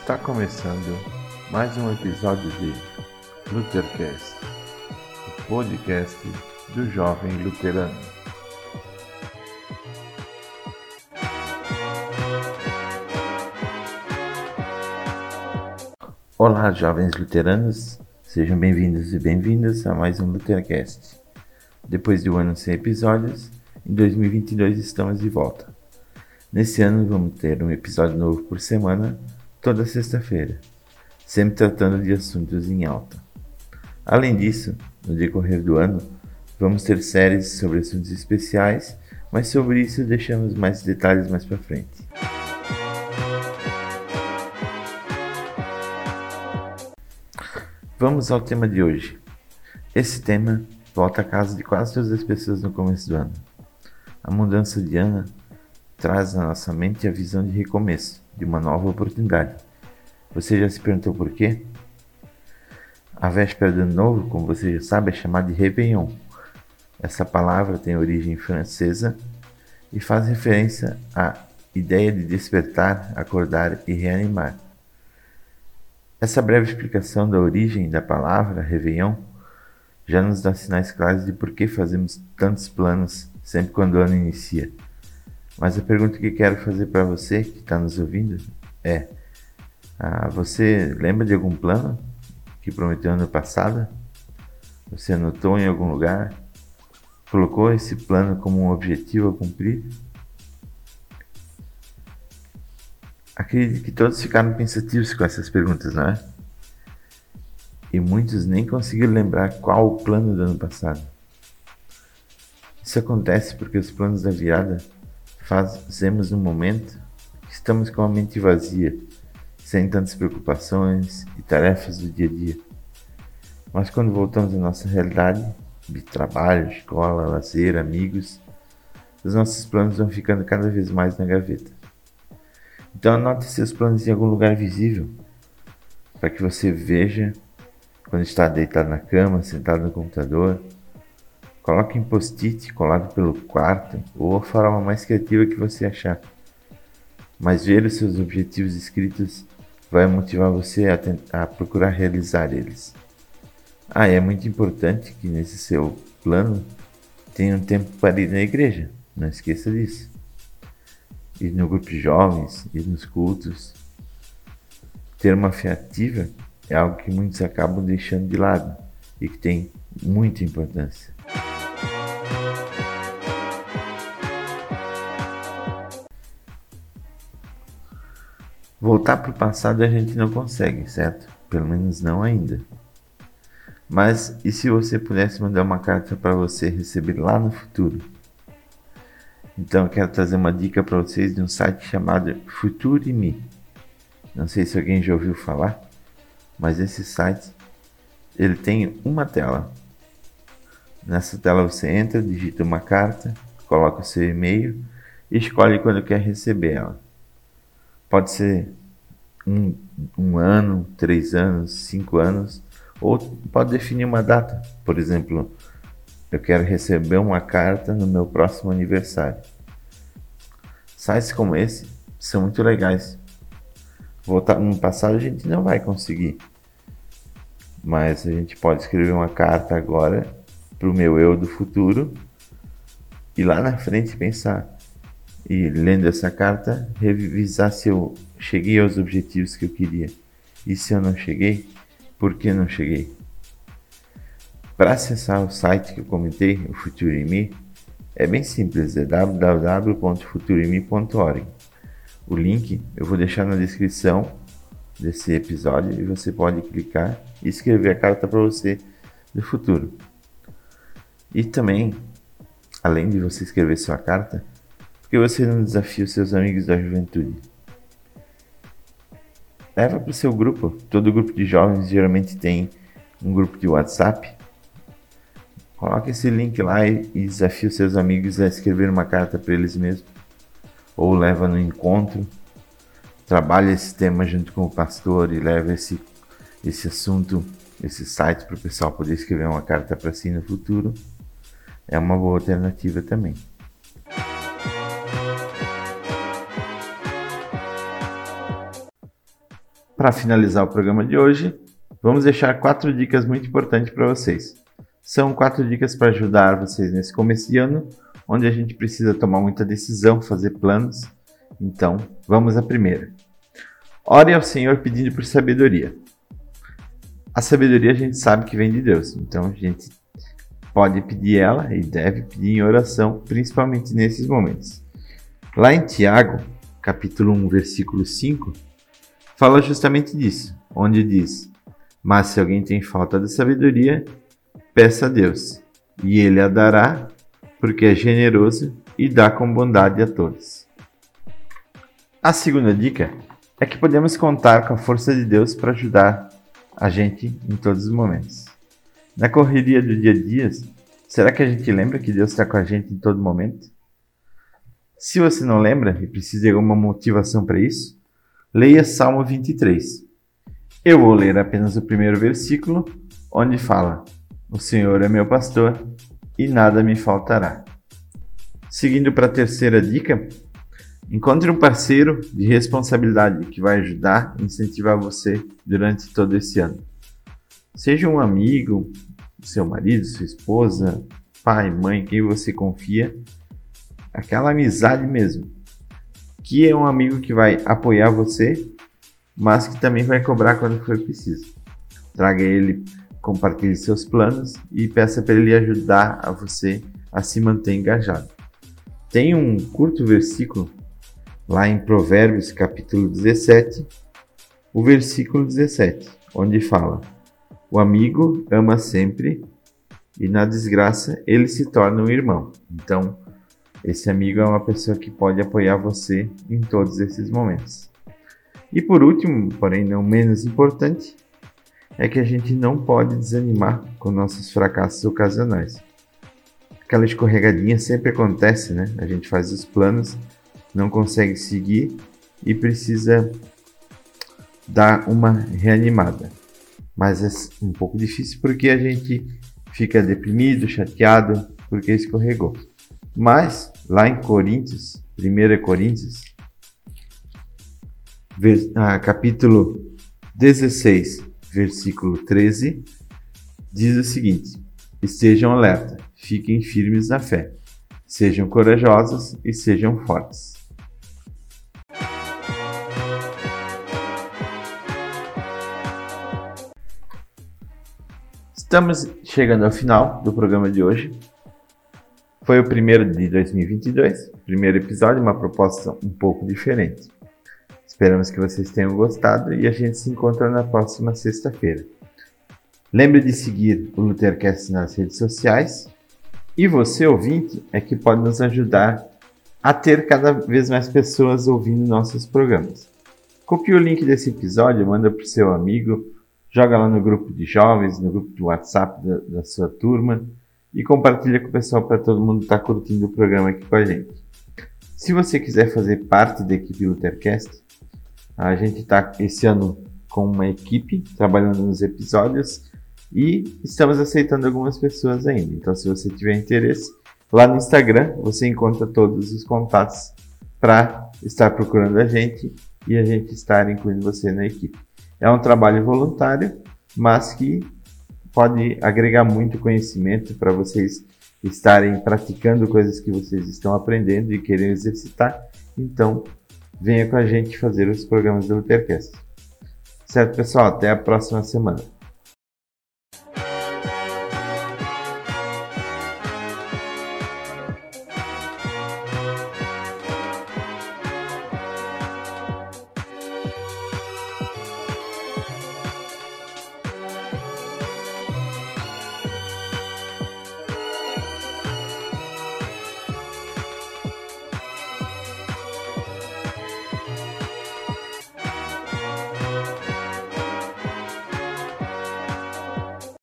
Está começando mais um episódio de Luthercast, o podcast do jovem luterano. Olá, jovens luteranos, sejam bem-vindos e bem-vindas a mais um Luthercast. Depois de um ano sem episódios, em 2022 estamos de volta. Nesse ano vamos ter um episódio novo por semana toda sexta-feira, sempre tratando de assuntos em alta. Além disso, no decorrer do ano, vamos ter séries sobre assuntos especiais, mas sobre isso deixamos mais detalhes mais para frente. Vamos ao tema de hoje. Esse tema volta à casa de quase todas as pessoas no começo do ano. A mudança de ano traz à nossa mente a visão de recomeço, de uma nova oportunidade. Você já se perguntou por quê? A véspera do ano novo, como você já sabe, é chamada de Réveillon. Essa palavra tem origem francesa e faz referência à ideia de despertar, acordar e reanimar. Essa breve explicação da origem da palavra Réveillon já nos dá sinais claros de por que fazemos tantos planos sempre quando o ano inicia. Mas a pergunta que quero fazer para você que está nos ouvindo é: ah, você lembra de algum plano que prometeu ano passado? Você anotou em algum lugar? Colocou esse plano como um objetivo a cumprir? Acredito que todos ficaram pensativos com essas perguntas, não é? E muitos nem conseguiram lembrar qual o plano do ano passado. Isso acontece porque os planos da virada fazemos no momento que estamos com a mente vazia, sem tantas preocupações e tarefas do dia a dia. Mas quando voltamos à nossa realidade, de trabalho, escola, lazer, amigos, os nossos planos vão ficando cada vez mais na gaveta. Então anote seus planos em algum lugar visível, para que você veja quando está deitado na cama, sentado no computador, Coloque em post-it colado pelo quarto ou a forma mais criativa que você achar. Mas ver os seus objetivos escritos vai motivar você a, a procurar realizar eles. Ah, é muito importante que nesse seu plano tenha um tempo para ir na igreja. Não esqueça disso. Ir no grupo de jovens, ir nos cultos. Ter uma fé ativa é algo que muitos acabam deixando de lado e que tem muita importância. Voltar para o passado a gente não consegue, certo? Pelo menos não ainda. Mas e se você pudesse mandar uma carta para você receber lá no futuro? Então eu quero trazer uma dica para vocês de um site chamado Future Me. Não sei se alguém já ouviu falar, mas esse site ele tem uma tela. Nessa tela você entra, digita uma carta, coloca o seu e-mail e escolhe quando quer receber ela. Pode ser um, um ano, três anos, cinco anos, ou pode definir uma data. Por exemplo, eu quero receber uma carta no meu próximo aniversário. Sites como esse são muito legais. Voltar no passado a gente não vai conseguir. Mas a gente pode escrever uma carta agora para o meu eu do futuro e lá na frente pensar e lendo essa carta, revisar se eu cheguei aos objetivos que eu queria. E se eu não cheguei, por que não cheguei? Para acessar o site que eu comentei, o Futurime, é bem simples, é www.futurime.org. O link eu vou deixar na descrição desse episódio e você pode clicar e escrever a carta para você do futuro. E também, além de você escrever sua carta, que você não desafia os seus amigos da juventude? Leva para o seu grupo. Todo grupo de jovens geralmente tem um grupo de WhatsApp. Coloque esse link lá e desafie os seus amigos a escrever uma carta para eles mesmos. Ou leva no encontro. Trabalhe esse tema junto com o pastor e leva esse, esse assunto, esse site para o pessoal poder escrever uma carta para si no futuro. É uma boa alternativa também. Para finalizar o programa de hoje, vamos deixar quatro dicas muito importantes para vocês. São quatro dicas para ajudar vocês nesse começo de ano, onde a gente precisa tomar muita decisão, fazer planos. Então, vamos à primeira. Ore ao Senhor pedindo por sabedoria. A sabedoria a gente sabe que vem de Deus, então a gente pode pedir ela e deve pedir em oração, principalmente nesses momentos. Lá em Tiago, capítulo 1, versículo 5, fala justamente disso, onde diz: Mas se alguém tem falta de sabedoria, peça a Deus, e ele a dará, porque é generoso e dá com bondade a todos. A segunda dica é que podemos contar com a força de Deus para ajudar a gente em todos os momentos. Na correria do dia a dia, será que a gente lembra que Deus está com a gente em todo momento? Se você não lembra e precisa de alguma motivação para isso, leia Salmo 23. Eu vou ler apenas o primeiro versículo, onde fala: O Senhor é meu pastor e nada me faltará. Seguindo para a terceira dica, encontre um parceiro de responsabilidade que vai ajudar e incentivar você durante todo esse ano. Seja um amigo, seu marido, sua esposa, pai, mãe, quem você confia, aquela amizade mesmo que é um amigo que vai apoiar você, mas que também vai cobrar quando for preciso. Traga ele, compartilhe seus planos e peça para ele ajudar a você a se manter engajado. Tem um curto versículo lá em Provérbios, capítulo 17, o versículo 17, onde fala: O amigo ama sempre e na desgraça ele se torna um irmão. Então, esse amigo é uma pessoa que pode apoiar você em todos esses momentos. E por último, porém não menos importante, é que a gente não pode desanimar com nossos fracassos ocasionais. Aquela escorregadinha sempre acontece, né? A gente faz os planos, não consegue seguir e precisa dar uma reanimada. Mas é um pouco difícil porque a gente fica deprimido, chateado porque escorregou. Mas, lá em Coríntios, 1 Coríntios, ah, capítulo 16, versículo 13, diz o seguinte: Estejam alerta, fiquem firmes na fé, sejam corajosos e sejam fortes. Estamos chegando ao final do programa de hoje. Foi o primeiro de 2022, primeiro episódio, uma proposta um pouco diferente. Esperamos que vocês tenham gostado e a gente se encontra na próxima sexta-feira. Lembre de seguir o Luthercast nas redes sociais e você, ouvinte, é que pode nos ajudar a ter cada vez mais pessoas ouvindo nossos programas. Copie o link desse episódio, manda para o seu amigo, joga lá no grupo de jovens, no grupo do WhatsApp da, da sua turma e compartilha com o pessoal para todo mundo estar tá curtindo o programa aqui com a gente. Se você quiser fazer parte da equipe Luthercast, a gente está esse ano com uma equipe trabalhando nos episódios e estamos aceitando algumas pessoas ainda. Então, se você tiver interesse, lá no Instagram você encontra todos os contatos para estar procurando a gente e a gente estar incluindo você na equipe. É um trabalho voluntário, mas que pode agregar muito conhecimento para vocês estarem praticando coisas que vocês estão aprendendo e querem exercitar. Então, venha com a gente fazer os programas do Luthercast. Certo, pessoal? Até a próxima semana.